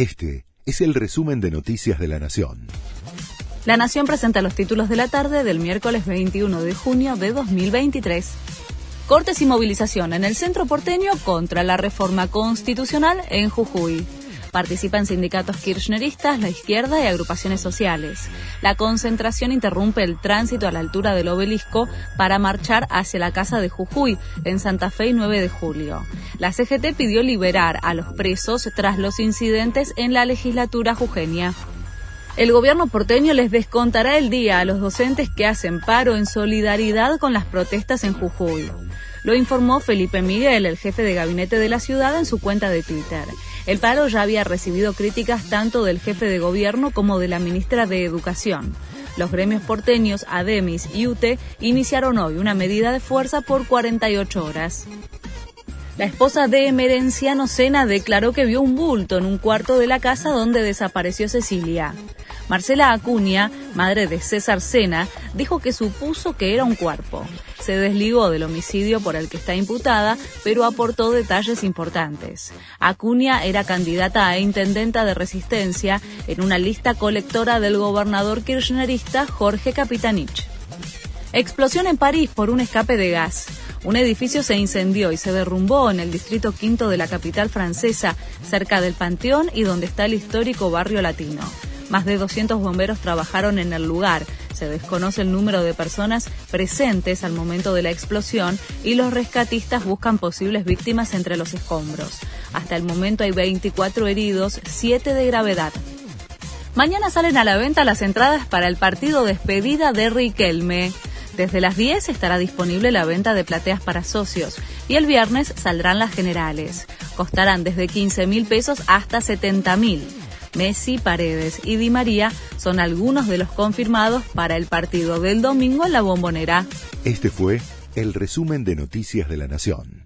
Este es el resumen de Noticias de la Nación. La Nación presenta los títulos de la tarde del miércoles 21 de junio de 2023. Cortes y movilización en el centro porteño contra la reforma constitucional en Jujuy. Participan sindicatos kirchneristas, la izquierda y agrupaciones sociales. La concentración interrumpe el tránsito a la altura del obelisco para marchar hacia la casa de Jujuy, en Santa Fe y 9 de julio. La CGT pidió liberar a los presos tras los incidentes en la legislatura jujeña. El gobierno porteño les descontará el día a los docentes que hacen paro en solidaridad con las protestas en Jujuy. Lo informó Felipe Miguel, el jefe de gabinete de la ciudad, en su cuenta de Twitter. El paro ya había recibido críticas tanto del jefe de gobierno como de la ministra de Educación. Los gremios porteños ADEMIS y UTE iniciaron hoy una medida de fuerza por 48 horas. La esposa de Emerenciano Sena declaró que vio un bulto en un cuarto de la casa donde desapareció Cecilia. Marcela Acuña, madre de César Sena, dijo que supuso que era un cuerpo. Se desligó del homicidio por el que está imputada, pero aportó detalles importantes. Acuña era candidata a intendenta de resistencia en una lista colectora del gobernador kirchnerista Jorge Capitanich. Explosión en París por un escape de gas. Un edificio se incendió y se derrumbó en el distrito quinto de la capital francesa, cerca del Panteón y donde está el histórico barrio latino. Más de 200 bomberos trabajaron en el lugar. Se desconoce el número de personas presentes al momento de la explosión y los rescatistas buscan posibles víctimas entre los escombros. Hasta el momento hay 24 heridos, 7 de gravedad. Mañana salen a la venta las entradas para el partido despedida de Riquelme. Desde las 10 estará disponible la venta de plateas para socios y el viernes saldrán las generales. Costarán desde 15 mil pesos hasta 70 mil. Messi, Paredes y Di María son algunos de los confirmados para el partido del domingo en la bombonera. Este fue el resumen de Noticias de la Nación.